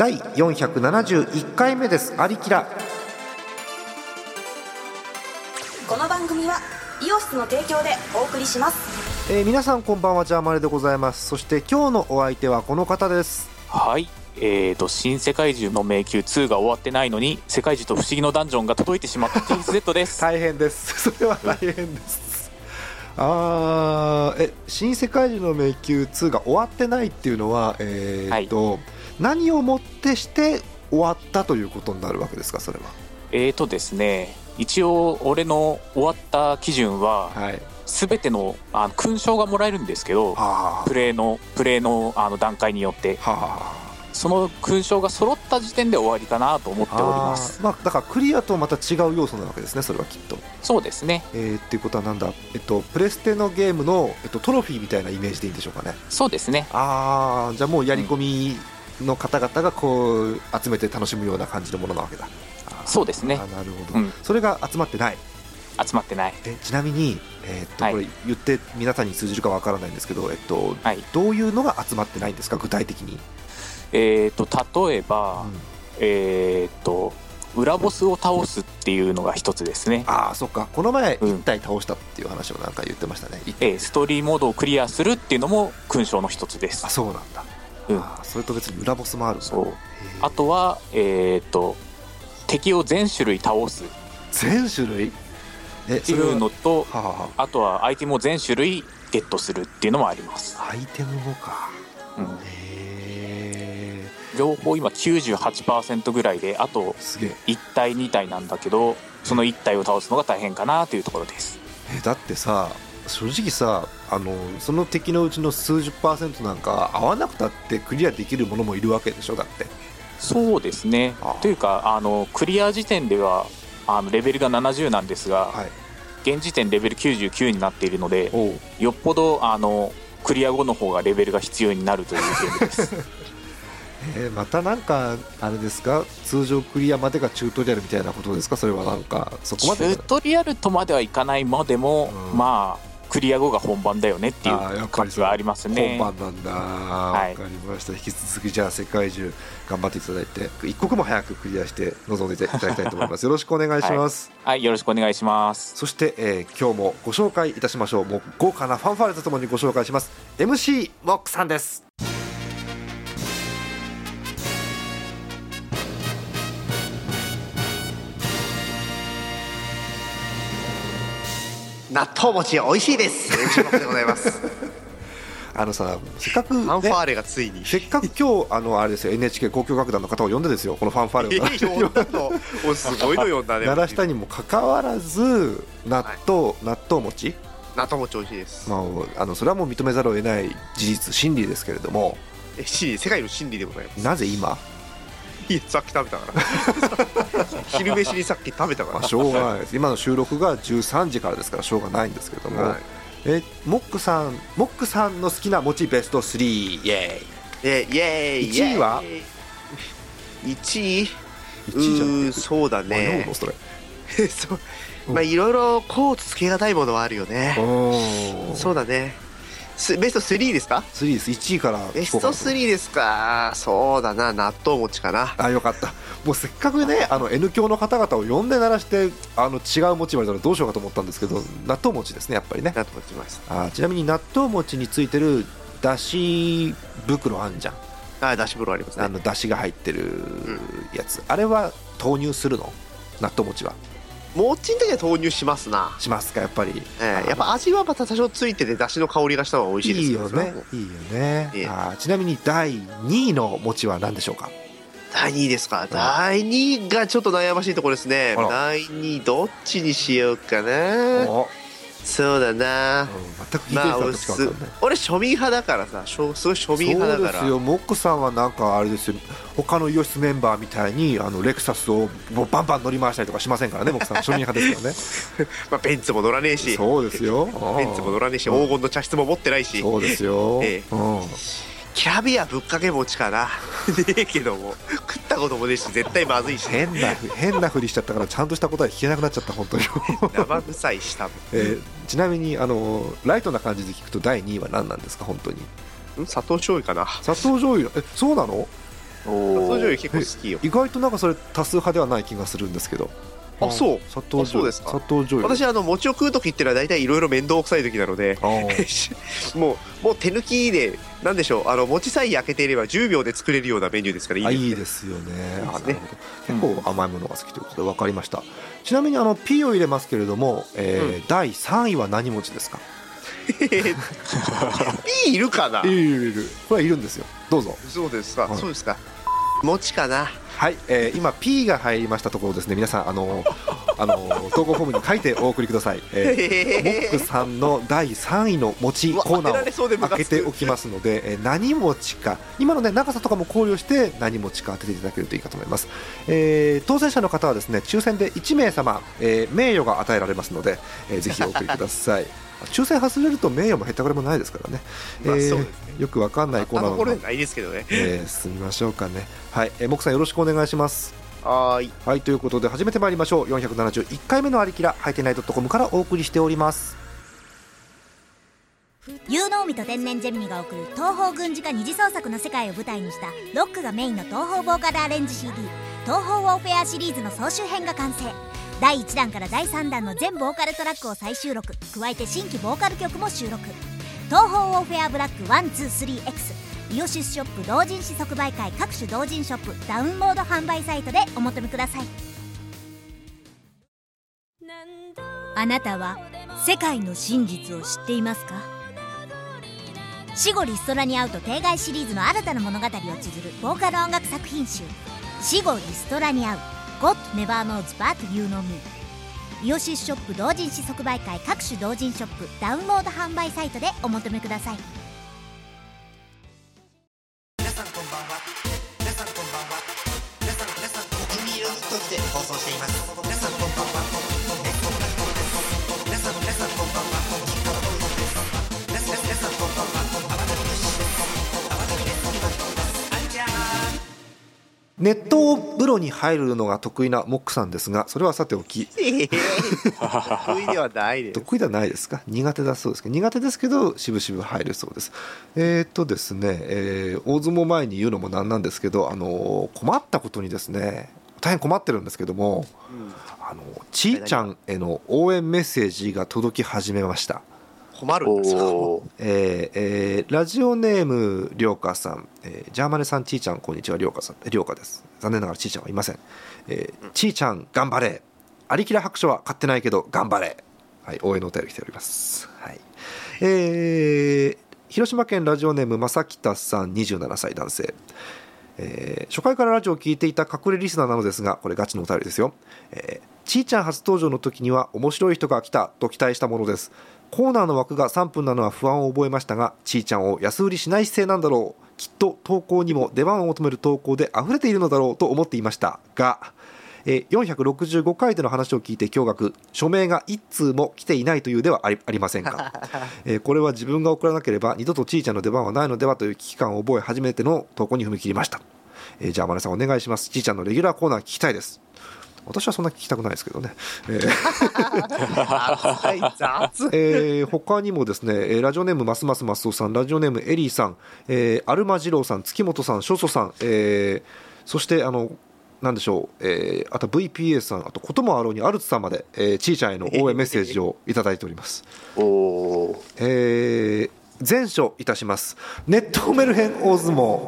第471回目です。アリキラ。この番組はイオシスの提供でお送りします。えー皆さんこんばんはジャーマネでございます。そして今日のお相手はこの方です。はい。えーと、新世界中の迷宮2が終わってないのに、世界中と不思議のダンジョンが届いてしまった TSZ です。大変です。それは大変です。あーえ新世界中の迷宮2が終わってないっていうのはえーっと、何をもってして終わったということになるわけですかそれは。えーとですね、一応、俺の終わった基準は、はい。すべてのあの勲章がもらえるんですけど、はプレーの、プレーのあの段階によって、あ。はその勲章が揃った時点で終わりかなと思っておりあます。まあだからクリアとまた違う要素なわけですねそれはきっと。そうですね。えー、っていうことはなんだ？えっとプレステのゲームの、えっと、トロフィーみたいなイメージでいいんでしょうかね。そうですね。ああじゃあもうやり込みの方々がこう集めて楽しむような感じのものなわけだ。そうですね。なるほど、うん。それが集まってない。集まってない。えちなみに、えーっとはい。これ言って皆さんに通じるかわからないんですけど、えっと、はい。どういうのが集まってないんですか？具体的に、えーと、例えば、うん。えーと、裏ボスを倒すっていうのが一つですね。ああそっか。この前うん。1体倒したっていう話をなんか言ってましたね、一えーストーリーモードをクリアするっていうのも勲章の一つです。あ。そうなんだ、うん。それと別に裏ボスもあるそう。あとは、えー、と敵を全種類倒す。っ全種類？えていうのとはあ、はあ。とはアイテムを全種類ゲットするっていうのもあります、あ、アイテムもか。うん、へえ情報今98%ぐらいであとすげえ。1体2体なんだけどその1体を倒すのが大変かなというところです。えだってさ正直さあのその敵のうちの数十パーセントなんか合わなくたってクリアできるものもいるわけでしょだって。そうですね。あというかあのクリア時点ではあのレベルが70なんですが、はい。現時点レベル99になっているのでよっぽどあのクリア後の方がレベルが必要になるというゲームです。えーまたなんかあれですか？通常クリアまでがチュートリアルみたいなことですか？それはなんかそこチまでュートリアルとまではいかないまでも、うん。まあクリア後が本番だよねっていう感じはありますね。本番なんだ。わ、い。かりました。引き続きじゃあ世界中頑張っていただいて一刻も早くクリアして臨んでいただきたいと思います。よろしくお願いします、はい。よろしくお願いします。そして、えー今日もご紹介いたしましょう。もう豪華なファンファーレとともにご紹介します。MC モックさんです納豆餅美味しいです。MC 僕でございます。フ あのさせっかく、ね、ァンファーレがついに。せっかく今日あのあれですよ NHK 交響楽団の方を呼んでですよこのファンファーレをえー、すごいの呼んだね。鳴らしたにもかかわらず納豆、納豆餅、納豆餅美味しいです。まあ、あのそれはもう認めざるを得ない事実真理ですけれどもえ、真理世界の真理でございます。なぜ今、いや、さっき食べたから。昼飯にさっき食べたから。まあ、しょうがないです今の収録が13時からですからしょうがないんですけれども、はいえモックさんモックさんの好きな餅ベスト3イエえ、イエーイ。一位は？1位？ーイう1位じゃんそうだねの？それ そう。まあ、いろいろ、こうつけがたいものはあるよね。おそうだね。すベスト3ですか？3です。1位からベスト聞こうかなと。3ですか？そうだな、納豆餅かな。あよかった。もうせっかくねあの N 教の方々を呼んで鳴らしてあの違う餅言われたらどうしようかと思ったんですけど納豆餅ですねやっぱりね。納豆餅ました。あちなみに納豆餅についてるだし袋あんじゃん。あ、だし風呂ありますね。あのだしが入ってるやつ、あれは投入するの？納豆餅は餅の時は投入しますな。しますかやっぱり、ええやっぱ味はまた多少ついてて、だしの香りがした方が美味しいですいいよね。いいよね、ええあちなみに第2位の餅は何でしょうか？第2位ですか？第2位がちょっと悩ましいところですね。第2位どっちにしようかな。おそうだな。うん全く聞いてる人はどっちか分かんない、俺庶民派だからさ、しょすごい庶民派だから。そうですよ。モックさんはなんかあれですよ。他のイオシスメンバーみたいにあのレクサスをもうバンバン乗り回したりとかしませんからねモックさん。庶民派ですからね。まあ、ベンツも乗らねえし、そうですよ。ベンツも乗らねえし、うん。黄金の茶室も持ってないし、そうですよ、ええ。うんキャビアぶっかけ餅かな。ねえけども、食ったこともねえし、絶対まずいし、変なふ変なふりしちゃったからちゃんとした答え聞けなくなっちゃった本当に、生臭いした。えーちなみにあのライトな感じで聞くと第2位は何なんですか本当に？ん？砂糖醤油かな。砂糖醤油？えそうなの？お砂糖醤油結構好きよ。意外となんかそれ多数派ではない気がするんですけどあそう。砂糖醤油。あそうですか。砂糖醤油。私あの餅を食う時ってのは大体いろいろ面倒くさい時なので もうもう手抜きでなんでしょうあの餅さえ焼けていれば10秒で作れるようなメニューですからいいあですね。いいですよね。ね。結構甘いものが好きということで分かりました。ちなみにあの P を入れますけれども、えー第3位は何餅ですか？い いるかな？いるいるいる。これはいるんですよ。どうぞ。そうですか、はい。そうですか。餅かなはい、えー今 P が入りましたところですね。皆さんあのあの投稿フォームに書いてお送りください、えーモックさんの第3位の餅コーナーを開けておきますので、えー何餅か。今のね長さとかも考慮して何餅か当てていただけるといいかと思います、えー当選者の方はですね抽選で1名様、えー名誉が与えられますので、えーぜひお送りください抽選外れると名誉もへったくれもないですからね,、まあえーよくわかんないコーナーのあの頃じゃないですけどねえー進みましょうかねはい、えー、モクさんよろしくお願いしますはいはいということで始めてまいりましょう471回目のありきらハイテナイドットコムからお送りしております有能美と天然ジェミニが送る東方軍事化二次創作の世界を舞台にしたロックがメインの東方ボーカルアレンジ CD「東方ウォーフェア」シリーズの総集編が完成第1弾から第3弾の全ボーカルトラックを再収録加えて新規ボーカル曲も収録。東方ウォーフェアブラック 123X イオシスショップ同人誌即売会各種同人ショップダウンロード販売サイトでお求めください。あなたは世界の真実を知っていますか？死後リストラに会うと定外シリーズの新たな物語を綴るボーカル音楽作品集「死後リストラに会う。God Never Knows But You Know Me」イオシスショップ同人誌即売会各種同人ショップダウンロード販売サイトでお求めください。風呂に入るのが得意なモックさんですがそれはさておき。ええ。得意ではないです。得意ではないですか？苦手だそうですけど苦手ですけどしぶしぶ入るそうです。えー、っとですね、えー大相撲前に言うのもなんなんですけどあの困ったことにですね大変困ってるんですけどもあのちーちゃんへの応援メッセージが届き始めました困るんですよえーえーラジオネームりょうかさん、えージャーマネさんちーちゃんこんにちはりょうかさん。りょうかです。残念ながらちーちゃんはいません、えーちーちゃん頑張れ。ありきら白書は買ってないけど頑張れ。はい応援のお便り来ております。はい。えー広島県ラジオネーム正北さん27歳男性えー初回からラジオを聞いていた隠れリスナーなのですがこれガチのお便りですよ、えーちーちゃん初登場の時には面白い人が来たと期待したものです。コーナーの枠が3分なのは不安を覚えましたがちーちゃんを安売りしない姿勢なんだろう。きっと投稿にも出番を求める投稿で溢れているのだろうと思っていましたがえー465回での話を聞いて驚愕。署名が1通も来ていないというではありありませんか、えーこれは自分が送らなければ二度とちーちゃんの出番はないのではという危機感を覚え初めての投稿に踏み切りました、えーじゃあマネさんお願いします。ちーちゃんのレギュラーコーナー聞きたいです。私はそんな聞きたくないですけどね、えー えー他にもですね、えーラジオネームますますますおさん、ラジオネームエリーさん、えーアルマジローさん、月本さん、ショソさん、えーそしてあのなんでしょう、えーあと VPA さん、あとこともあろうにアルツさんまで、えー、ちーちゃんへの応援 メッセージをいただいております。おー。えー前書いたします。ネットメルヘン大相撲。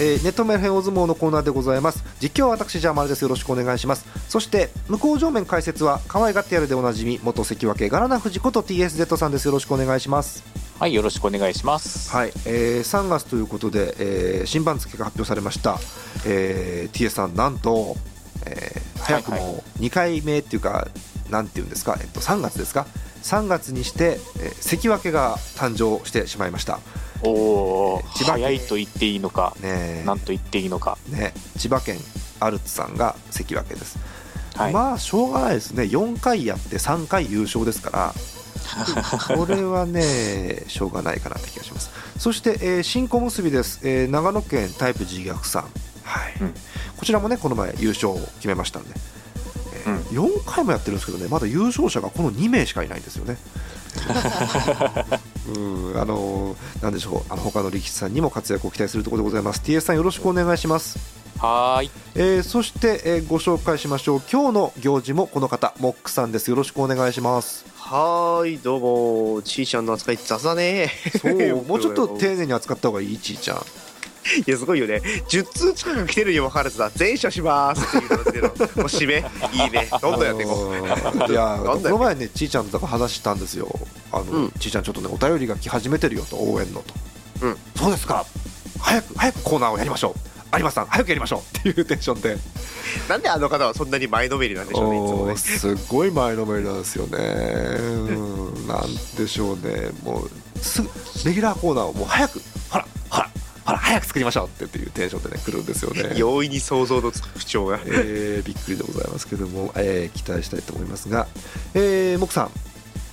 えーネットメルヘン大相撲のコーナーでございます。実況は私ジャーマルです。よろしくお願いします。そして向こう正面解説は可愛がってやるでおなじみ元関脇ガラナ藤子と TSZ さんです。よろしくお願いしますはいよろしくお願いします。はい、えー3月ということで、えー新番付が発表されました、えー TS さんなんと、えー早くはいはも2回目っていうか、なんていうんですか、えっと、3月ですか？3月にして、えー関脇が誕生してしまいました。おお千葉県早いと言っていいのかねなんと言っていいのか。ね千葉県アルツさんが関脇です、はい、まあしょうがないですね。4回やって3回優勝ですから これはねしょうがないかなって気がします。そして、えー新小結です、えー長野県タイプ自虐さん、はい。うん。こちらもねこの前優勝を決めましたんで、えー4回もやってるんですけどねまだ優勝者がこの2名しかいないんですよね。うん。あのなんでしょう。あの他の力士さんにも活躍を期待するところでございます。TS さんよろしくお願いしますはーい。えーそして、えーご紹介しましょう。今日の行事もこの方モックさんです。よろしくお願いします。はーいどうも。ちーちゃんの扱い雑だね。そう。もうちょっと丁寧に扱った方がいいちーちゃん。いやすごいよね。10通近く来てるにもかかわらずさ全勝しますっていうのでの。もう締め。いいね。どんどんやっていこう。あのーいやこの前ねちーちゃんと話したんですよ。あの、うん。ちーちゃんちょっとねお便りが来始めてるよと応援のと、うん。そうですか。早く早くコーナーをやりましょう有馬さん早くやりましょう。っていうテンションで。なんであの方はそんなに前のめりなんでしょうねいつもね。すっごい前のめりなんですよね。うん。なんでしょうね。もうすぐレギュラーコーナーをもう早くほらほらほら早く作りましょうってっていうテンションでね来るんですよね。容易に想像のつく口調が。えーびっくりでございますけども、えー期待したいと思いますが、えー、木さん、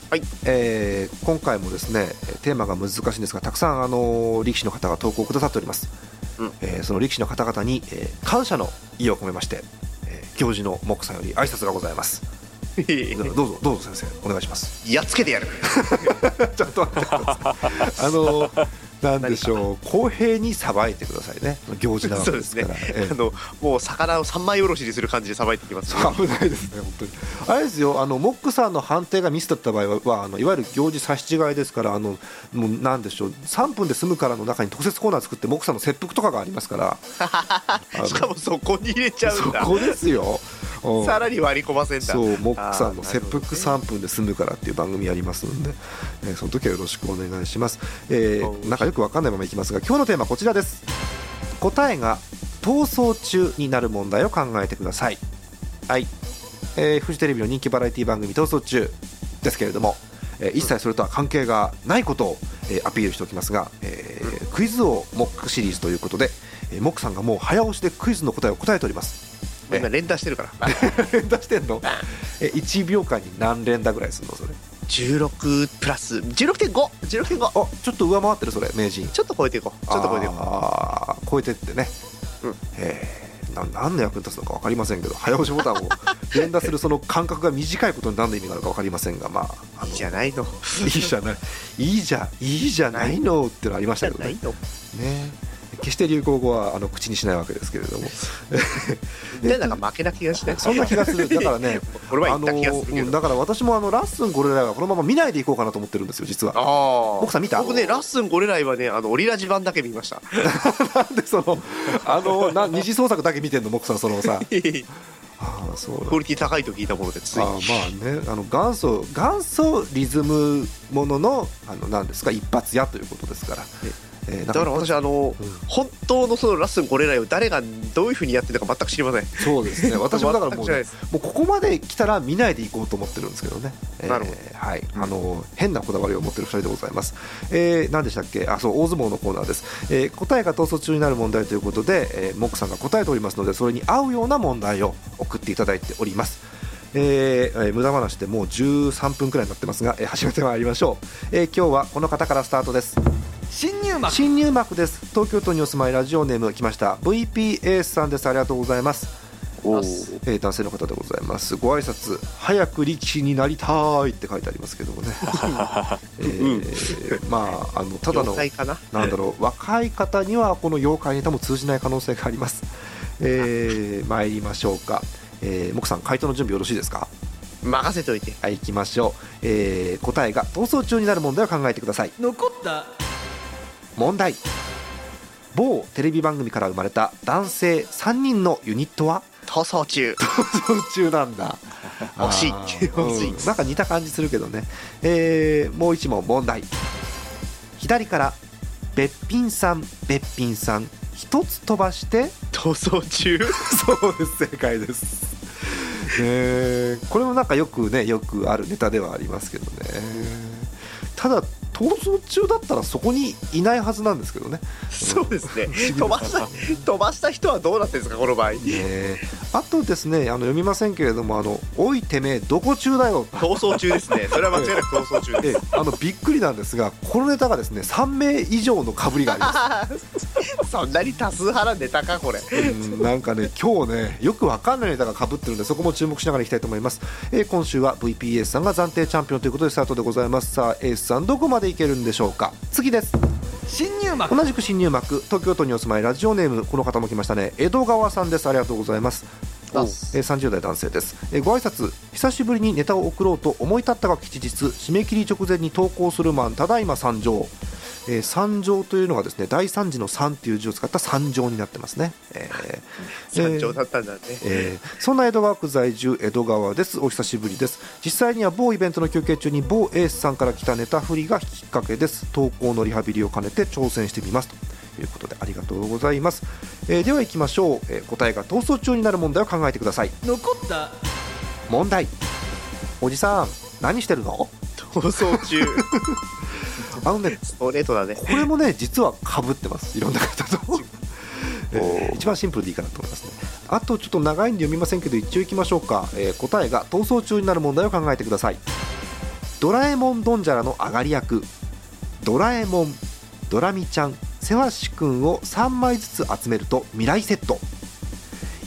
はい。えー今回もですねテーマが難しいんですがたくさんあの力士の方が投稿をくださっております、うんえーその力士の方々に、えー感謝の意を込めまして、えー行事の木さんより挨拶がございます。どうぞどうぞ先生お願いします。やっつけてやる。ちょっと待ってください。あのなんでしょう。公平にさばいてくださいね。行事なわけですから。えーあのもう魚を三枚おろしにする感じでさばいてきます。そう危ないですね、本当に。あれですよ、あのモックさんの判定がミスだった場合は、はあのいわゆる行事差し違いですから、あのもうなんでしょう、3分で済むからの中に特設コーナー作って、モックさんの切腹とかがありますから、しかもそこに入れちゃうんだ。そこですよ。うん。さらに割り込ませんだ。そう、モックさんの切腹3分で済むからっていう番組やりますので、えーその時はよろしくお願いします。えーなんかよくわかんないままいきますが、今日のテーマはこちらです。答えが逃走中になる問題を考えてください。はい、えーフジテレビの人気バラエティ番組「逃走中」ですけれども、えー一切それとは関係がないことを、えーアピールしておきますが、えークイズ王モックシリーズということで、えーモックさんがもう早押しでクイズの答えを答えております。今連打してるから。連打してんの？え1秒間に何連打ぐらいするのそれ16プラス。16.516.5あちょっと上回ってるそれ名人。ちょっと超えていこう。ちょっと超えていこあー超えてってね、うん。え。ーな何の役に立つのか分かりませんけど早押しボタンを 連打するその間隔が短いことに何の意味があるか分かりませんがまああいいじゃないの。いいじゃない。いいじゃいいじゃないのってのありましじたけどね。ね決して流行語はあの口にしないわけですけれども。で なんか負けな気がして。そんな気がする。だからね あのうんだから私もあのラッスンゴレライはこのまま見ないでいこうかなと思ってるんですよ実は。ああ奥さん見た？僕ねラッスンゴレライはねあのオリラジ版だけ見ました。なんでそのあのな二次創作だけ見てんのモクさんそのさ。ああそう。クオリティ高いと聞いたものでついああまあねあの元祖元祖リズムもののあのなんですか一発屋ということですから、だから私あの、うん。本当のそのラッスンゴレライを誰がどういうふうにやってるのか全く知りません。そうですね。私もだからもう,、全く知らないです。もうここまで来たら見ないでいこうと思ってるんですけどね、えーなるほど。はい。あの変なこだわりを持ってる2人でございます、えー、何でしたっけ？あそう大相撲のコーナーです、えー答えが逃走中になる問題ということで、えー、モックさんが答えておりますのでそれに合うような問題を送っていただいております。えーえー無駄話でもう13分くらいになってますが、えー始めてまいりましょう、えー今日はこの方からスタートです新入幕。新入幕です。東京都にお住まいラジオネーム来ました。VPS さんです。ありがとうございます。おえー男性の方でございます。ご挨拶。早く力士になりたいって書いてありますけどもね、えーまああのただの妖怪かな？なんだろう。若い方にはこの妖怪ネタも通じない可能性があります、えー、参りましょうか、えー、木さん回答の準備よろしいですか？任せといて。はい行きましょう、えー答えが逃走中になる問題を考えてください。残った問題。某テレビ番組から生まれた男性3人のユニットは？逃走中。逃走中なんだ。惜しい。惜しいうん。なんか似た感じするけどね、えーもう一問問題。左からべっぴんさんべっぴんさん一つ飛ばして逃走中？そうです。正解です。ねこれもなんかよくねよくあるネタではありますけどね。ただ逃走中だったらそこにいないはずなんですけどね。そうですね。飛ばした飛ばした人はどうなってるんですかこの場合。えーあとですねあの読みませんけれども「あのおいてめえどこ中だよ」逃走中ですね。それは間違いなく逃走中えです。ーあのびっくりなんですがこのネタがですね3名以上のかぶりがあります そんなに多数派なネタかこれ。うんなんかね今日ねよくわかんないネタがかぶってるんでそこも注目しながらいきたいと思います、えー今週は VPS さんが暫定チャンピオンということでスタートでございます。さあエースさんどこまでいけるんでしょうか。次です。新入幕。同じく新入幕。東京都にお住まいラジオネームこの方も来ましたね。江戸川さんです。ありがとうございます。おえー30代男性です、えーご挨拶久しぶりにネタを送ろうと思い立ったが吉日締め切り直前に投稿するマンただいま参上、えー参上というのがですね第三次の三という字を使った参上になってますね、えー 山頂だったんだね。えーそんな江戸川区在住江戸川です。お久しぶりです。実際には某イベントの休憩中に某エースさんから来たネタ振りがきっかけです。投稿のリハビリを兼ねて挑戦してみます。ということでありがとうございます、えーでは行きましょう、えー答えが逃走中になる問題を考えてください。残った。問題。おじさん何してるの？逃走中あのねストレートだね。これもね実はかぶってます。いろんな方と、えー一番シンプルでいいかなと思いますね。あとちょっと長いんで読みませんけど一応いきましょうか、えー答えが逃走中になる問題を考えてください。ドラえもんドンジャラの上がり役。ドラえもんドラミちゃんせわしくんを3枚ずつ集めると未来セット。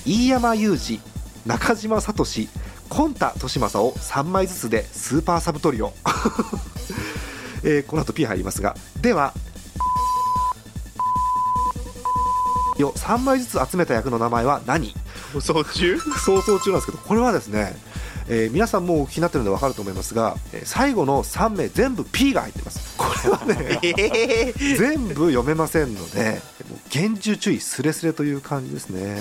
飯山裕二中島聡コンタ利正を3枚ずつでスーパーサブトリオ えーこの後 P 入りますが。ではよ3枚ずつ集めた役の名前は何？逃走中想像中なんですけどこれはですね、えー皆さんもうお聞きになってるので分かると思いますが、えー最後の3名全部 P が入ってます。これはねえー。全部読めませんのでもう厳重注意スレスレという感じですね。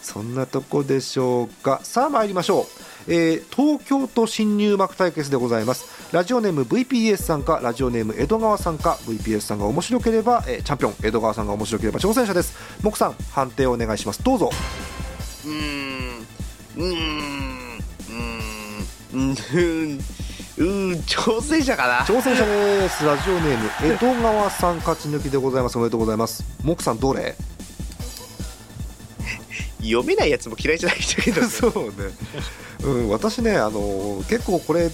そんなとこでしょうか。さあ参りましょう、えー東京都新入幕対決でございます。ラジオネーム VPS さんかラジオネーム江戸川さんか VPS さんが面白ければ、えーチャンピオン江戸川さんが面白ければ挑戦者です。木さん判定をお願いします。どうぞ。うーん。うーん。うーん。うん。挑戦者かな。挑戦者です。ラジオネーム江戸川さん勝ち抜きでございます。おめでとうございます。木さんどれ？読めないやつも嫌いじゃない人けどねそうね、うん、私ねあの結構これ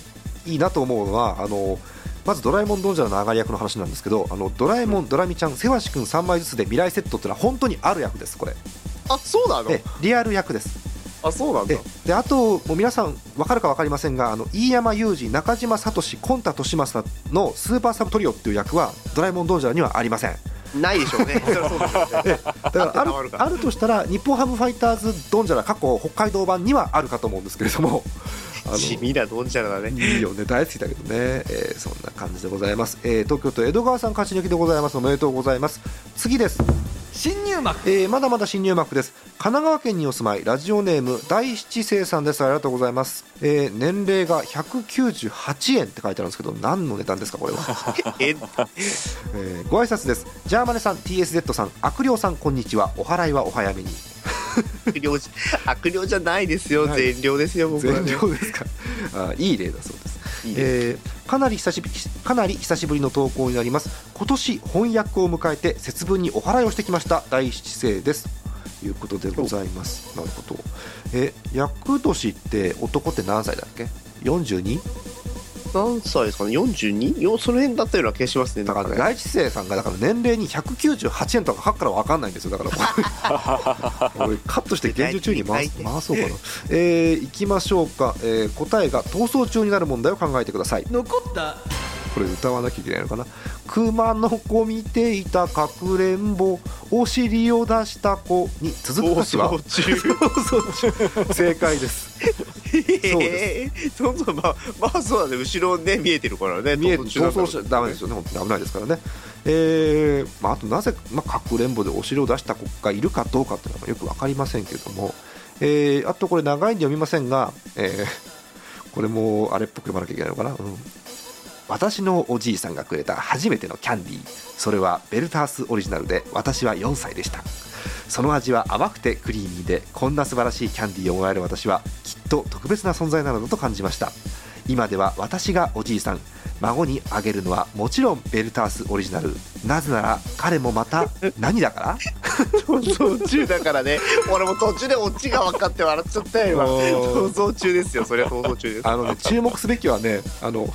いいなと思うのはあのまずドラえもんドンジャラの上がり役の話なんですけどあのドラえもん、ドラミちゃんせわしくん3枚ずつで未来セットってのは本当にある役ですこれ。あそうなの？えリアル役です。あそうなんだ。えであともう皆さん分かるか分かりませんがあの飯山裕二中島聡コンタ利正のスーパーサブトリオっていう役はドラえもんドンジャラにはありませんないでしょうね。そりゃそうですよね。だからある あるとしたら日本ハムファイターズドンジャラ過去北海道版にはあるかと思うんですけれどもあの地味なドンジャラだね。いいよね。大好きだけどね、えーそんな感じでございます、えー東京都江戸川さん勝ち抜きでございます。おめでとうございます。次です、新入幕。えーまだまだ新入幕です。神奈川県にお住まい。ラジオネーム第七世さんです。ありがとうございます、えー年齢が198円って書いてあるんですけど何の値段ですかこれは。ええーご挨拶です。ジャーマネさん TSZ さん悪霊さんこんにちは。お払いはお早めに悪霊じゃ悪霊じゃないですよ。はい。善良ですよ僕は全ね量ですか。あいい例だそうです。いいねえーかなり久しぶりかなり久しぶりの投稿になります。今年翻訳を迎えて節分にお祓いをしてきました。第七世です。ということでございます。なるほど。え厄年って男って何歳だっけ？42? 何歳ですかね？42? よその辺だったような気がしますねだからなんかね。第一世さんがだから年齢に198円とか書くから分かんないんですよだから俺 カットして厳重注意に回す回そうかな。えー、いきましょうか、えー答えが逃走中になる問題を考えてください。残った。これ歌わなきゃいけないのかな？熊の子見ていたかくれんぼお尻を出した子に続く歌詞は？正解ですそうえーそうそうまあまあそうだね。後ろね見えてるからね。見え逃走しちゃダメですよね本当に危ないですからね。えーまあ、あとなぜ、まあ、かくれんぼでお尻を出した子がいるかどうかっていうのはよく分かりませんけれども、えーあとこれ長いんで読みませんが、えーこれもあれっぽく読まなきゃいけないのかな、うん、私のおじいさんがくれた初めてのキャンディー。それはベルタースオリジナルで私は4歳でしたその味は甘くてクリーミーでこんな素晴らしいキャンディーをもらえる私はきっと特別な存在なのだと感じました。今では私がおじいさん孫にあげるのはもちろんベルタースオリジナル。なぜなら彼もまた 何だから？逃走中だからね。俺も途中でオチが分かって笑っちゃったよ今。おー。逃走中ですよ。それは中ですあのね注目すべきはねあの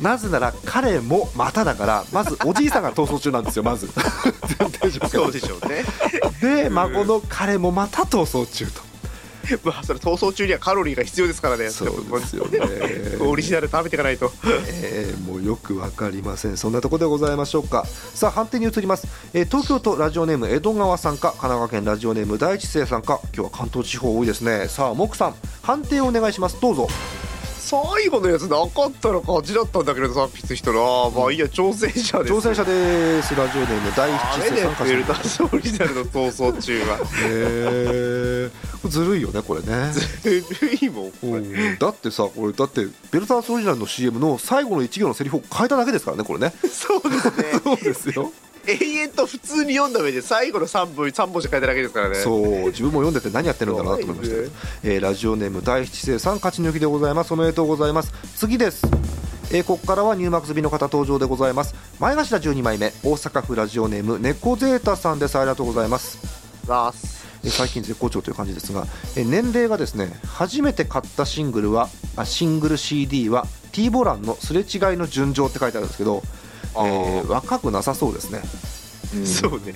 なぜなら彼もまただからまずおじいさんが逃走中なんですよまず。そうでしょうね。で孫の彼もまた逃走中と まあそれ逃走中にはカロリーが必要ですからね。そうですよね。オリジナル食べていかないと。えーもうよくわかりません。そんなところでございましょうか。さあ判定に移ります、えー東京都ラジオネーム江戸川さんか神奈川県ラジオネーム第一生さんか。今日は関東地方多いですね。さあ木さん判定をお願いします。どうぞ最後のやつなかったら勝ちだったんだけどさっきつ人ああまあいいや挑戦者です。挑戦者です。ラジオネーム第一あれで生さんかベルタスオリジナルの逃走中は。えー、ずるいよねこれね。ずるいもんこだってさこれだってベルタースオリジナルの CM の最後の1行のセリフを変えただけですからねこれね。そうですね。そうですよ永遠と普通に読んだ上で最後の3本三本しか書いただけですからね。そう自分も読んでて何やってるんだろうなと思いました。けど、えーラジオネーム第七世さん勝ち抜きでございます。おめでとうございます。次です。えーここからは入幕済みの方登場でございます。前頭12枚目大阪府ラジオネーム猫ゼータさんです。ありがとうございます。えー最近絶好調という感じですが、えー年齢がですね初めて買ったシングルはあシングル CD は T ボランのすれ違いの純情って書いてあるんですけど、えー若くなさそうですね。そうね。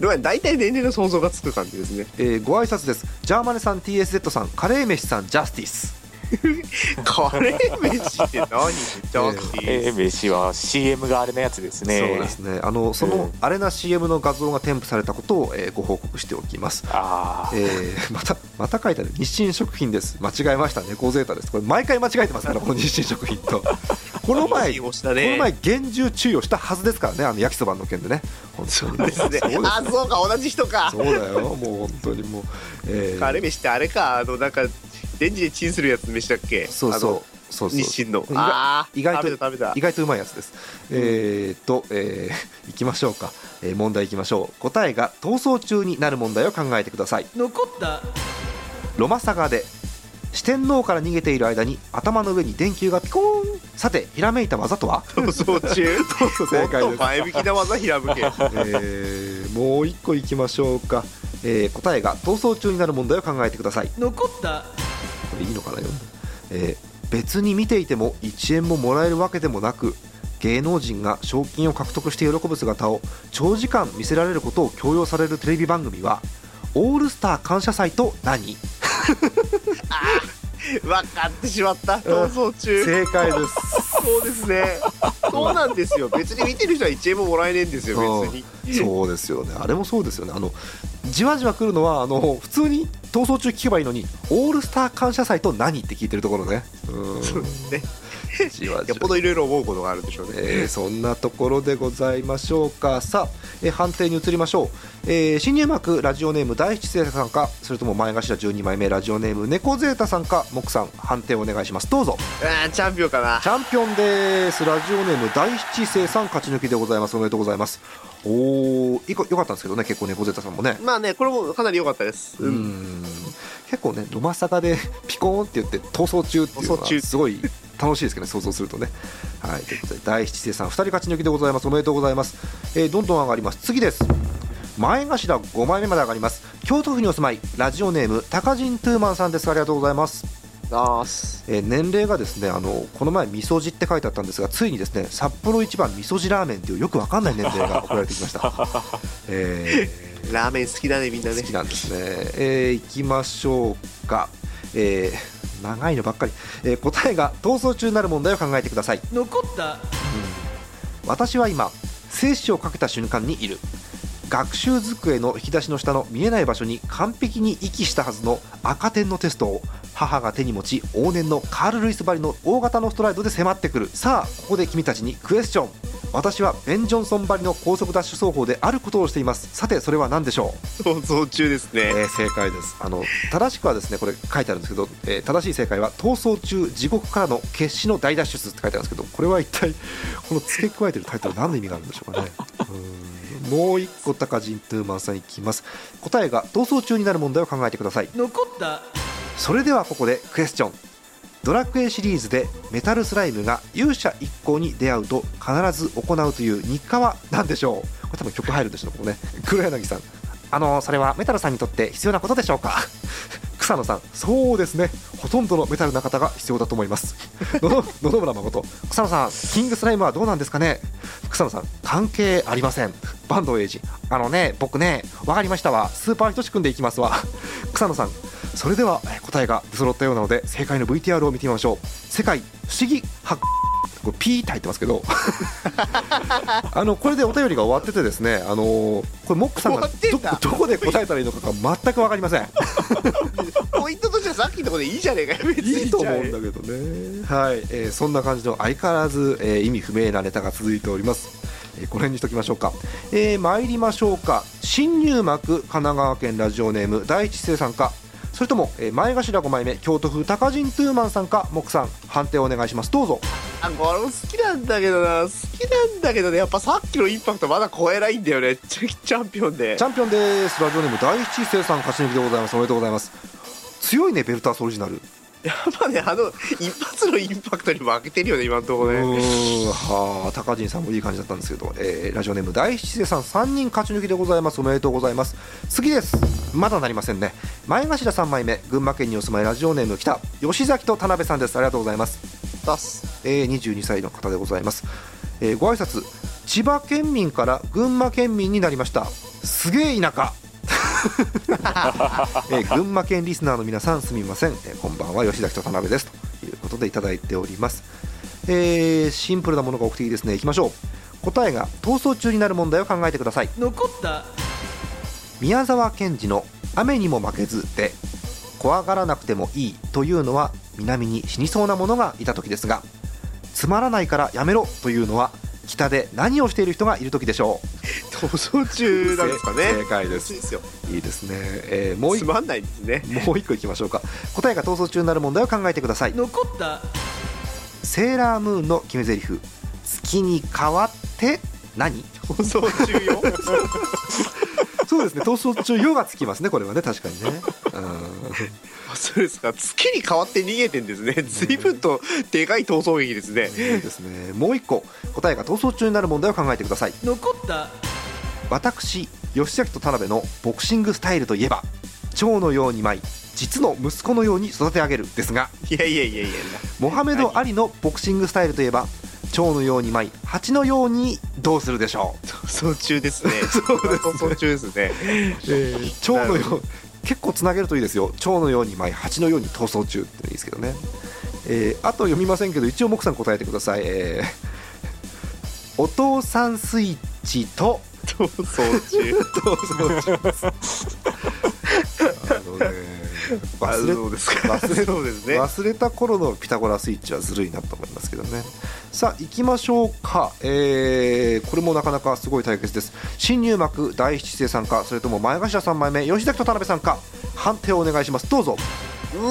どうやら大体年齢の想像がつく感じですね。えーご挨拶です。ジャーマネさん TSZ さんカレー飯さん ジャスティス。カレー飯って何？ジャスティえー、飯は CM があれのやつですね。そうですね。あのそのあれな CM の画像が添付されたことを、えーご報告しておきます。ああえーまたまた書いてある。日清食品です。間違えました。猫ゼータです。これ毎回間違えてますからこの日清食品とこの前押したこのね前厳重注意をしたはずですからねあの焼きそばの件でね。本当に。ですね。あそうか同じ人か。そうだよもう本当にもう、えー。カレー飯ってあれかあのなんかレンジでチンするやつ飯だっけ？そうそう。そうそう。日清の。意外あー意外と食べた食べた。意外とうまいやつです、えー、っと、えー、いきましょうか、えー問題いきましょう。答えが逃走中になる問題を考えてください。残った。ロマサガで四天王から逃げている間に頭の上に電球がピコーン。さてひらめいた技とは、逃走中そう正解です。前向きな技ひらむけ。えーもう一個いきましょうか、えー答えが逃走中になる問題を考えてください。残った。これいいのかな読んで、えー別に見ていても1円ももらえるわけでもなく芸能人が賞金を獲得して喜ぶ姿を長時間見せられることを強要されるテレビ番組はオールスター感謝祭と何？分かってしまった。逃走中。正解です。そうですね。そうなんですよ。別に見てる人は1円ももらえねえんですよ別に。そうですよね。あれもそうですよね。あのじわじわ来るのはあの普通に逃走中聞けばいいのにオールスター感謝祭と何って聞いてるところね。うん。そうですねじわじわ。よっぽどいろいろ思うことがあるんでしょうね、えーそんなところでございましょうか。さあ、えー判定に移りましょう、えー新入幕ラジオネーム第一生さんかそれとも前頭12枚目ラジオネーム猫ゼータさんか木さん判定お願いします。どうぞ。チャンピオンかな。チャンピオンです。ラジオネーム第七生さん勝ち抜きでございます。おめでとうございます。おおよかったんですけどね結構猫ゼータさんもね。まあねこれもかなり良かったです、ううんん。結構ねロマサガでピコーンって言って逃走中っていうのは逃走中すごい楽しいですけどね想像するとね。はい。ということで第七生さん2人勝ち抜きでございます。おめでとうございます、えーどんどん上がります。次です。前頭5枚目まで上がります。京都府にお住まい。ラジオネーム高人トゥーマンさんです。ありがとうございます。えー年齢がですねあのこの前味噌汁って書いてあったんですがついにですね札幌一番味噌汁ラーメンというよくわかんない年齢が送られてきました、えーラーメン好きだねみんなね。好きなんですね。えー、いきましょうか。えー長いのばっかり、えー答えが逃走中になる問題を考えてください。残った。私は今生死をかけた瞬間にいる。学習机の引き出しの下の見えない場所に完璧に息したはずの赤点のテストを母が手に持ち往年のカール・ルイスばりの大型のストライドで迫ってくる。さあここで君たちにクエスチョン私はベン・ジョンソンばりの高速ダッシュ走法であることをしています。さてそれは何でしょう？逃走中ですね、えー正解です。あの正しくはですねこれ書いてあるんですけど、えー正しい正解は逃走中地獄からの決死の大脱出って書いてあるんですけどこれは一体この付け加えてるタイトル何の意味があるんでしょうかね。もう一個高人トゥーマンさんいきます。答えが逃走中になる問題を考えてください。残った。それではここでクエスチョンドラクエシリーズでメタルスライムが勇者一行に出会うと必ず行うという日課は何でしょう?これ多分曲入るでしょうここね。黒柳さん。あのそれはメタルさんにとって必要なことでしょうか?草野さん。そうですね。ほとんどのメタルな方が必要だと思います。野々村誠。草野さんキングスライムはどうなんですかね?草野さん関係ありません。坂東英二。あのね僕ね分かりましたわ。スーパーひとしくんでいきますわ。草野さんそれではえ答えが出揃ったようなので正解の VTR を見てみましょう。世界不思議発これピーって入ってますけど。あのこれでお便りが終わっててですねあのーこれモックさんがどこで答えたらいいのかが全く分かりません。ポイントとしてはさっきのところでいいじゃねえかよ別に いいと思うんだけどね。はい、えーそんな感じの相変わらず、えー意味不明なネタが続いております、えーこの辺にしときましょうか、えー参りましょうか。新入幕神奈川県ラジオネーム第一生さんかそれとも、えー前頭5枚目京都府高人トゥーマンさんかモックさん判定お願いします。どうぞ。あこれも好きなんだけどな。好きなんだけどね。やっぱさっきのインパクトまだ超えないんだよね。チチャンピオンで。チャンピオンです。ラジオネーム第一生さん勝ち抜きでございます。おめでとうございます。強いねベルタースオリジナルやっぱねあの一発のインパクトに負けてるよね今のところねはあ高陣さんもいい感じだったんですけど、えーラジオネーム大七世さん3人勝ち抜きでございます。おめでとうございます。次です。まだなりませんね。前頭3枚目群馬県にお住まいラジオネーム北吉崎と田辺さんです。ありがとうございます。出す。えー22歳の方でございます、えーご挨拶千葉県民から群馬県民になりました。すげえ田舎えー群馬県リスナーの皆さんすみません、えーこんばんは。吉崎と田辺です。ということでいただいております、えーシンプルなものが多くていいですね。いきましょう。答えが逃走中になる問題を考えてください。残った。宮沢賢治の「雨にも負けず」で怖がらなくてもいいというのは南に死にそうなものがいた時ですがつまらないからやめろというのは北で何をしている人がいる時でしょ逃走中なんですかね。正解です。ですよ。ういいですね、えーもう一つまんないですね。もう一個いきましょうか。答えが逃走中になる問題を考えてください。残った。セーラームーンの決め台詞。月に変わって何？逃走中よ。そうですね。逃走中「よ」がつきますねこれはね。確かにね。うん。あそうですか。月に変わって逃げてんですね。随分とでかい逃走劇ですね。いいですね。もう一個。答えが逃走中になる問題を考えてください。残った私吉崎と田辺のボクシングスタイルといえば蝶のように舞い実の息子のように育て上げるですがいやいやいやいやモハメド・アリのボクシングスタイルといえば蝶のように舞い蜂のようにどうするでしょう、逃走中ですね。逃走中ですね。えー蝶のよう結構つなげるといいですよ。蝶のように舞い蜂のように逃走中っていいですけどね、えーあと読みませんけど一応木さん答えてください、えーお父さんスイッチと逃走中逃走中あのね忘れあそうですか。忘れそうですね忘れた頃のピタゴラスイッチはずるいなと思いますけどね。さあ行きましょうか、えーこれもなかなかすごい対決です。新入幕第七世さんかそれとも前頭3枚目吉崎と田辺さんか。判定をお願いします。どうぞ。うー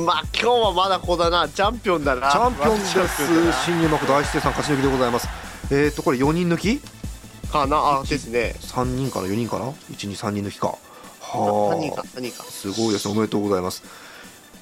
ん。まあ今日はまだここだな。チャンピオンだな。チャンピオンです。新入幕第七世さん勝ち抜きでございますえっ、とこれ4人抜き？かな？あですね。3人かな4人かな123人抜きか。は何人か何人か。すごいですね。おめでとうございます、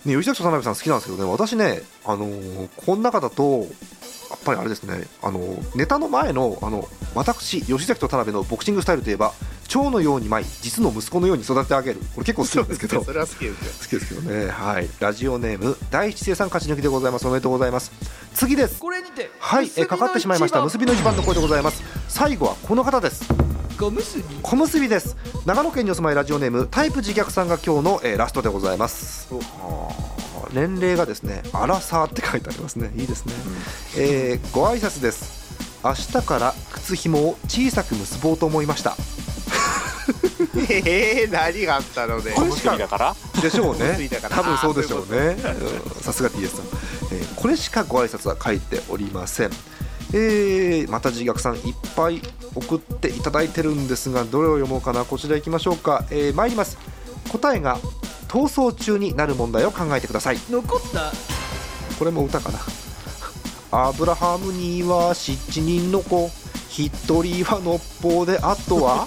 ね、吉崎と田辺さん好きなんですけどね。私ね、あのーこの中だとやっぱりあれですね、あのーネタの前のあの私吉崎と田辺のボクシングスタイルといえば蝶のように舞い実の息子のように育ててあげる。これ結構好きなんですけど。それは好きですよ。好きですけどね。はい。ラジオネーム第一生さん勝ち抜きでございます。おめでとうございます。次です。これにてはい、えーかかってしまいました。結びの一番の声でございます。最後はこの方です。小結び。小結びです。長野県にお住まいラジオネームタイプ自虐さんが今日の、えーラストでございます。年齢がですねアラサーって書いてありますね。いいですね、えーご挨拶です。明日から靴紐を小さく結ぼうと思いました えー、何があったのでこれ小結びだから。でしょうね。多分そうでしょうね。うんさすが TS さん、えーこれしかご挨拶は書いておりません。えーまた自虐さんいっぱい送っていただいてるんですがどれを読もうかな。こちら行きましょうか、えー参ります。答えが逃走中になる問題を考えてください。残った？これも歌かな。アブラハムには7人の子一人はのっぽうであとは？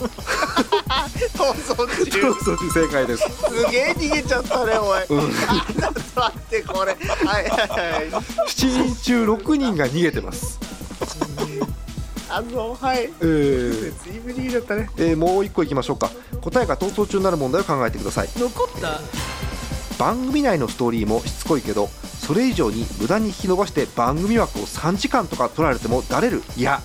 逃走中そう正解です。すげえ逃げちゃったねおい、うん。待ってこれ。はいはいはい。7人中6人が逃げてます。あのはい。えー。随分逃げちゃったね。えーもう一個いきましょうか。答えが逃走中になる問題を考えてください。残った。番組内のストーリーもしつこいけどそれ以上に無駄に引き延ばして番組枠を3時間とか取られてもだれる？いや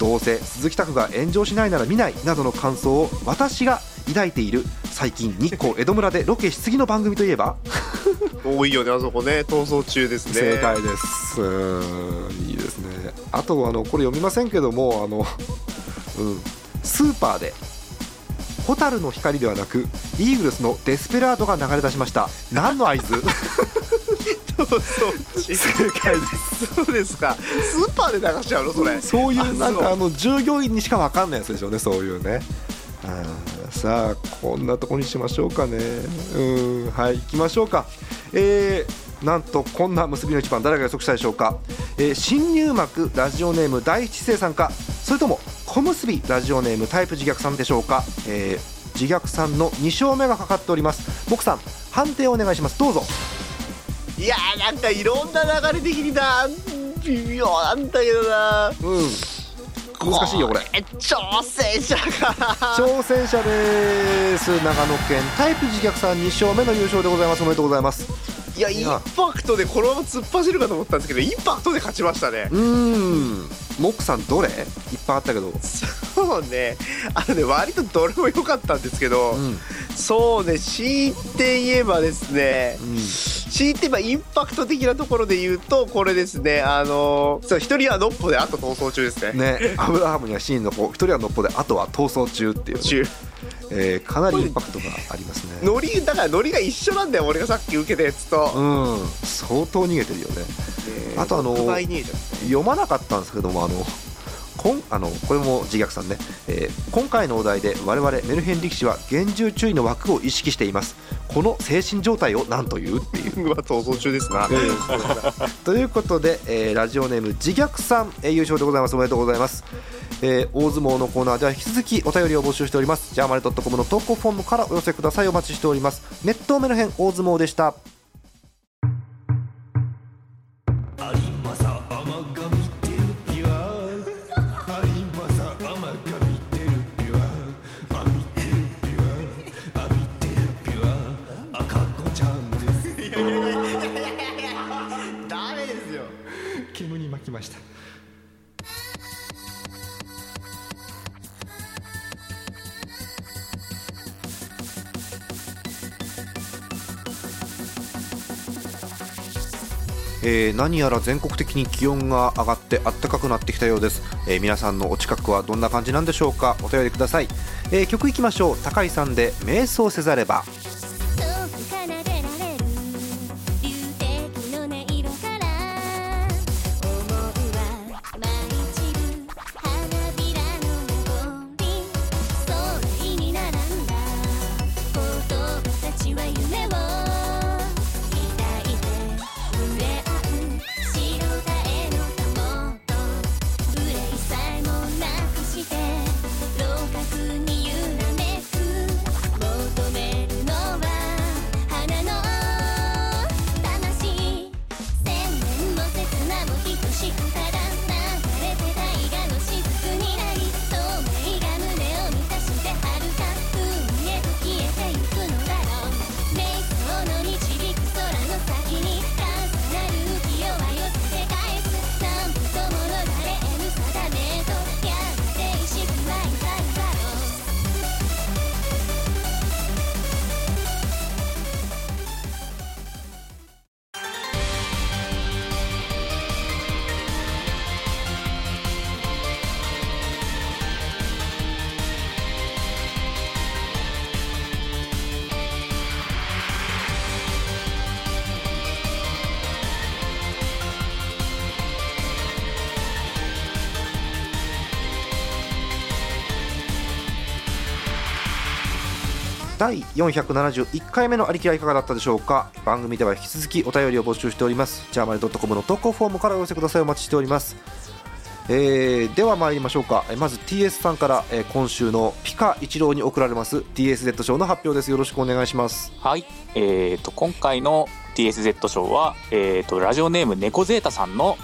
どうせ鈴木拓が炎上しないなら見ないなどの感想を私が抱いている最近日光江戸村でロケしすぎの番組といえば？多いよねあそこね。逃走中ですね。正解です。いいですね。あとあのこれ読みませんけどもあの、うん、スーパーで蛍の光ではなくイーグルスのデスペラードが流れ出しました。何の合図？正解ですそうですか。スーパーで流しちゃうのそれ。そういうあなんかあの従業員にしか分かんないやつでしょうねそういうね。あーさあこんなとこにしましょうかね。うんはい行きましょうか。えーなんとこんな結びの一番誰が予測したでしょうか、えー新入幕ラジオネーム第一期生さんかそれとも小結びラジオネームタイプ自虐さんでしょうか、えー自虐さんの2勝目がかかっております。僕さん判定をお願いします。どうぞいやーなんかいろんな流れ的にな。微妙なんだけどな。うん。難しいよこれ。え挑戦者かな挑戦者です。長野県。タイプ自虐さん2勝目の優勝でございます。おめでとうございますいやインパクトでこのまま突っ走るかと思ったんですけどインパクトで勝ちましたね。うーん。モックさんどれ？いっぱいあったけど。そうね。あのね割とどれも良かったんですけど、うん。そうね強いて言えばですねうん。強いて言えばインパクト的なところで言うとこれですねあのそう一人はのっぽであと逃走中ですね。ねアブラハムにはシーンの子一人はのっぽであとは逃走中っていう。ね、中えーかなりインパクトがありますね。ノリだからノリが一緒なんだよ俺がさっき受けたやつと、うん相当逃げてるよね。あとあの6倍逃げちゃった。読まなかったんですけどもあのこんあのこれも自虐さんね、えー今回のお題で我々メルヘン力士は厳重注意の枠を意識しています。この精神状態を何というっていう。逃走中ですな、ということで、えーラジオネーム自虐さん、えー優勝でございます。おめでとうございます、えー大相撲のコーナーでは引き続きお便りを募集しております。ジャーマネドットコムの投稿フォームからお寄せください。お待ちしております。ネット目の辺大相撲でした。えー何やら全国的に気温が上がって暖かくなってきたようです、えー皆さんのお近くはどんな感じなんでしょうか。お便りください、えー曲いきましょう。高井さんで瞑想せざれば。第471回目のありきらいかがだったでしょうか？番組では引き続きお便りを募集しております。ジャーマネドットコムの投稿フォームからお寄せください。お待ちしております。えーでは参りましょうか。えーまず TS さんから、えー今週のピカ一郎に贈られます。TSZ 賞の発表です。よろしくお願いします。はい、えー、と今回の TSZ 賞は、えー、とラジオネーム猫ゼータさんの、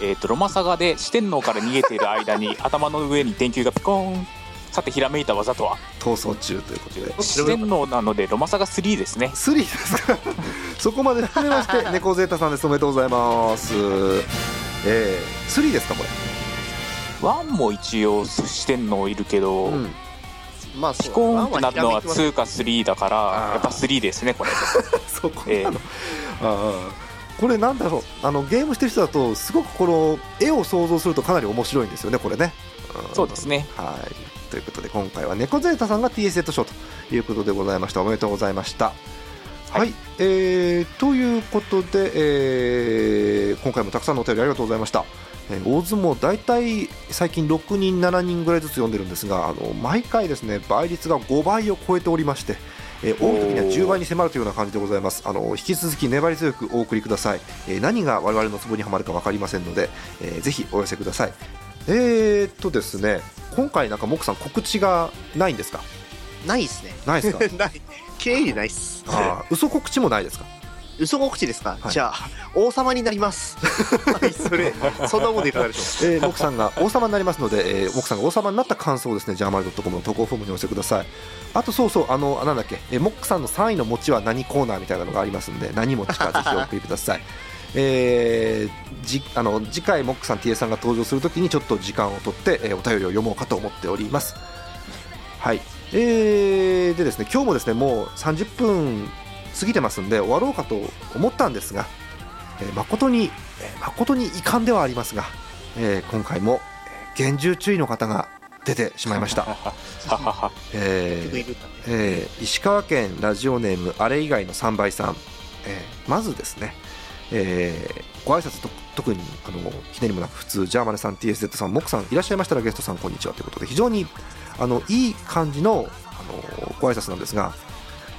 えー、とロマサガで四天王から逃げている間に頭の上に電球がピコーンさてひらめいた技とは？逃走中ということで。四天王なのでロマサガ3ですね。3ですか。そこまで含めまして 猫ゼータさんです。おめでとうございます。えー、3ですかこ1も一応四天王いるけど、れ、うん、まあピコーンってなるのはワンはひらめき2か3だからやっぱ3ですねこれ。そこえなの、ああ。これなんだろう。あのゲームしてる人だとすごくこの絵を想像するとかなり面白いんですよねこれね、ん。そうですね。はいということで今回は猫ゼータさんが TSZ 賞ということでございました。おめでとうございました。はい、えーということで、えー今回もたくさんのお便りありがとうございました、えー大相撲大体最近6人7人ぐらいずつ読んでるんですがあの毎回ですね倍率が5倍を超えておりましてえー多い時には10倍に迫るというような感じでございます。あの引き続き粘り強くお送りください、えー何が我々のツボにはまるか分かりませんので、えーぜひお寄せくださいえー、っとですね今回なんかモクさん告知がないんですか？ないっすね。ないですか？ない。経緯ないっす。あー嘘告知もないですか？嘘告知ですか、はい。じゃあ王様になります。はいそれそんなもんでいかがでしょえー、モクさんが王様になりますので、えー、モクさんが王様になった感想をですねジャーマルドットコムの投稿フォームにお寄せください。あとそうそうあのなんだっけ、えー、モックさんの3位の餅は何コーナーみたいなのがありますんで何餅かぜひお送りくださいえー、じあの次回モックさん TA さんが登場するときにちょっと時間を取って、えーお便りを読もうかと思っております。はい。えー、でですね今日もですねもう30分過ぎてますんで終わろうかと思ったんですが、えー誠に、えー誠に遺憾ではありますが、えー今回もえー厳重注意の方が出てしまいました、えーえー石川県ラジオネームあれ以外の3倍さん、えーまずですね、えーご挨拶と特にあのひねりもなく普通ジャーマネさん TSZ さんモクさんいらっしゃいましたらゲストさんこんにちはということで非常にあのいい感じのあのご挨拶なんですが、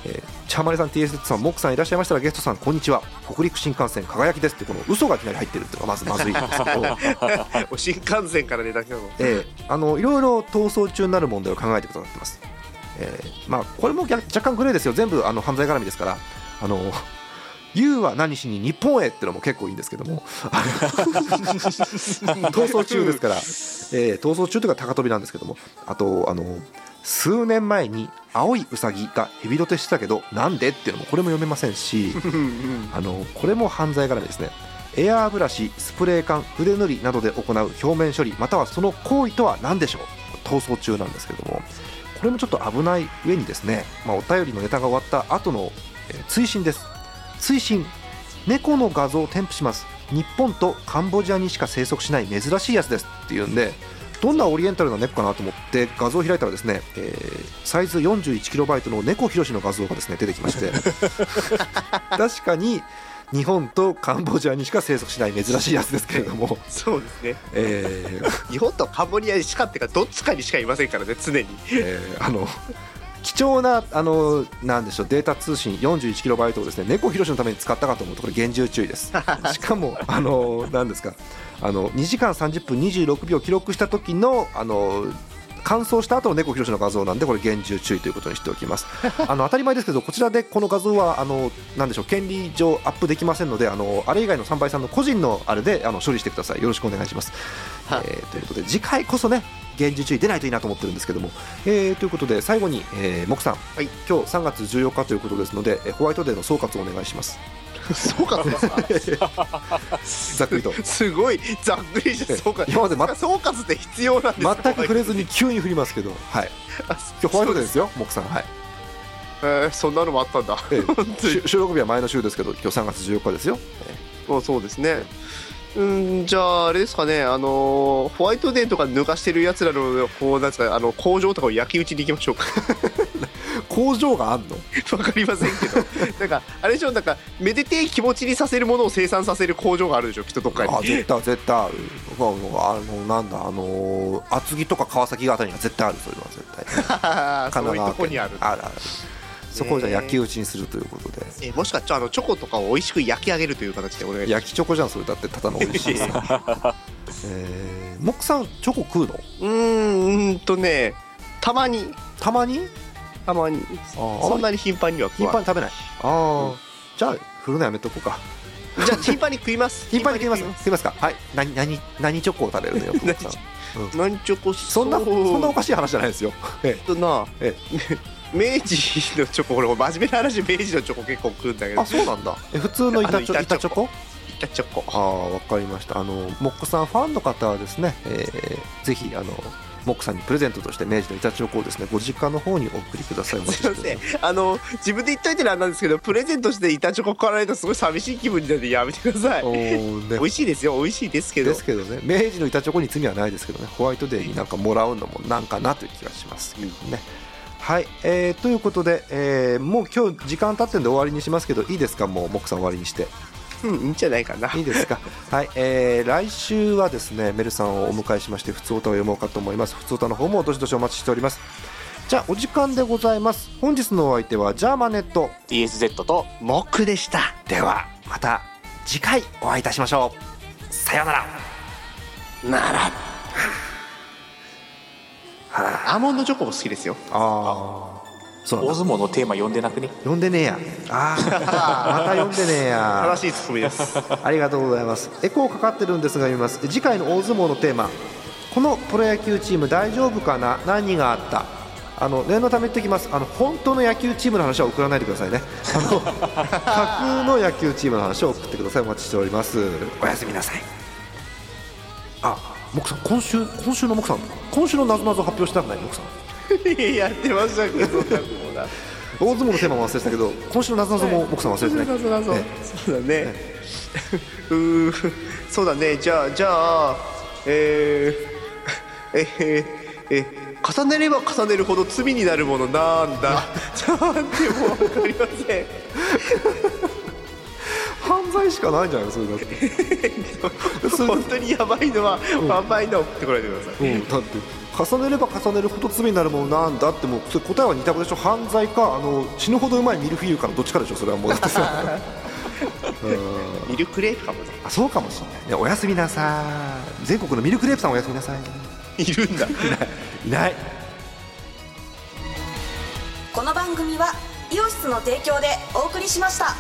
えージャーマネさん TSZ さんモクさんいらっしゃいましたらゲストさんこんにちは。北陸新幹線輝きですってこの嘘がいきなり入ってるっていうのがまずまずいんですけど新幹線から出たけどえーあのいろいろ逃走中になる問題を考えてくださってます、えーまあ、これも若干グレーですよ。全部あの犯罪絡みですからあの YOU は何しに日本へってのも結構いいんですけども。逃走中ですから、えー逃走中というか高飛びなんですけども。あとあの数年前に青いウサギがヘビロテしてたけどなんでっていうのもこれも読めませんしあのこれも犯罪絡みですね。エアーブラシスプレー缶筆塗りなどで行う表面処理またはその行為とは何でしょう。逃走中なんですけれども。これもちょっと危ない上にですね、まあ、お便りのネタが終わった後の、えー追伸です追伸。猫の画像を添付します。日本とカンボジアにしか生息しない珍しいやつですっていうんでどんなオリエンタルな猫かなと思って画像を開いたらですね、えーサイズ 41KB の猫ひろしの画像がですね出てきまして。確かに日本とカンボジアにしか生息しない珍しいやつですけれども、そうですね。えー。日本とカンボジアにしかっていうかどっちかにしかいませんからね常に。えーあの貴重なあのなんでしょうデータ通信 41KB をですね猫ひろしのために使ったかと思うとこれ厳重注意です。しかもあのなんですかあの2時間30分26秒記録した時のあの乾燥した後の猫ひろしの画像なんでこれ厳重注意ということにしておきます。あの当たり前ですけどこちらでこの画像はあのなんでしょう権利上アップできませんのであのあれ以外の3倍さんの個人のあれであの処理してください。よろしくお願いします、はい。えーということで次回こそね厳重注意出ないといいなと思ってるんですけども、えーということで最後に、えー、木さん、はい。今日3月14日ということですのでえーホワイトデーの総括をお願いしますそうか。ざっくりと。すごいざっくりして総括今までま総括って必要なんですか全く触れずに急に振りますけど、はい、今日ホワイトデーですよ木さん。はい。えーそんなのもあったんだ。えー収録日は前の週ですけど今日3月14日ですよ、もうそうですねうんじゃああれですかねあのホワイトデーとか抜かしてるやつらのこうなんですかあの工場とかを焼き討ちに行きましょうか。工場があんの？わかりませんけど。なんかあれでしょ？なんかめでてえ気持ちにさせるものを生産させる工場があるでしょ？きっとどっかに。あ絶対絶対ある。あのあのなんだあの厚木とか川崎あたりには絶対あるそれは絶対。そういうとこにある。あるあるそこをじゃあ焼き討ちにするということで、えもしかしたらあのチョコとかを美味しく焼き上げるという形でお願い焼きチョコじゃんそれ。だってただの美味しい、えーモックさんチョコ食うの？うーんうーんとねたまに。たまに？たまに。あそんなに頻繁には頻繁に食べない。ああ、じゃあ振るのやめとこうか。じゃあ 頻繁に食います。頻繁に食います。食います。か？はい。何何何チョコを食べるのよ 何チョコ？そんなそんなおかしい話じゃないですよ。えとなえ 明治のチョコ俺真面目な話明治のチョコ結構食うんだけど。あそうなんだ。え普通の板チョ板チョコ。板チョコ？ああわかりました。あのモックさんファンの方はですね、えーぜひあのモックさんにプレゼントとして明治の板チョコをですねご実家の方にお送りください。すいません。あの自分で言っといてなんなんですけどプレゼントして板チョコ買わないとすごい寂しい気分になってやめてください。おーね。美味しいですよ。美味しいですけど。ですけどね。明治の板チョコに罪はないですけどね。ホワイトデーになんかもらうのもなんかなという気がしますけどね、はい、えーということで、えーもう今日時間経ってんで終わりにしますけどいいですか？もうモックさん終わりにして。うんいいんじゃないかな。いいですか？はい、えー来週はですねメルさんをお迎えしまして普通歌を読もうかと思います。普通歌の方もどしどしお待ちしております。じゃあお時間でございます。本日のお相手はジャーマネット。DSZ とモックでした。ではまた次回お会いいたしましょう。さようなら。ならアーモンドチョコも好きですよ。ああそう大相撲のテーマ読んでなくね？呼んでねえや。ああまた呼んでねえや。正しいツッコミです。ありがとうございます。エコーかかってるんですが読みます。次回の大相撲のテーマ。このプロ野球チーム大丈夫かな？何があった？あの念のため言ってきます。あの本当の野球チームの話は送らないでくださいね。あの 架空の野球チームの話を送ってください。お待ちしております。おやすみなさい。あモクさん今週今週のモクさん今週のなぞなぞ発表したくないモクさん。やってましたけど大相撲のテーマも忘れてたけど今週のなぞなぞもモクさん忘れてない、謎謎えそうだね。うーそうだね。じゃあじゃあえー、えー、えー重ねれば重ねるほど罪になるものなんだ。なんでも分かりません犯罪しかないんじゃない？のそれだって。本当にやばいのはやばいのを送ってこないでください。うん、だって重ねれば重ねるほど罪になるものなんだってもうそれ答えは二択でしょ。犯罪かあの死ぬほどうまいミルフィーユかのどっちかでしょそれはもう。だってさうんミルクレープかもね。あそうかもしれない。ねおやすみなさい。全国のミルクレープさんおやすみなさいいるんだ。いない。この番組はイオシスの提供でお送りしました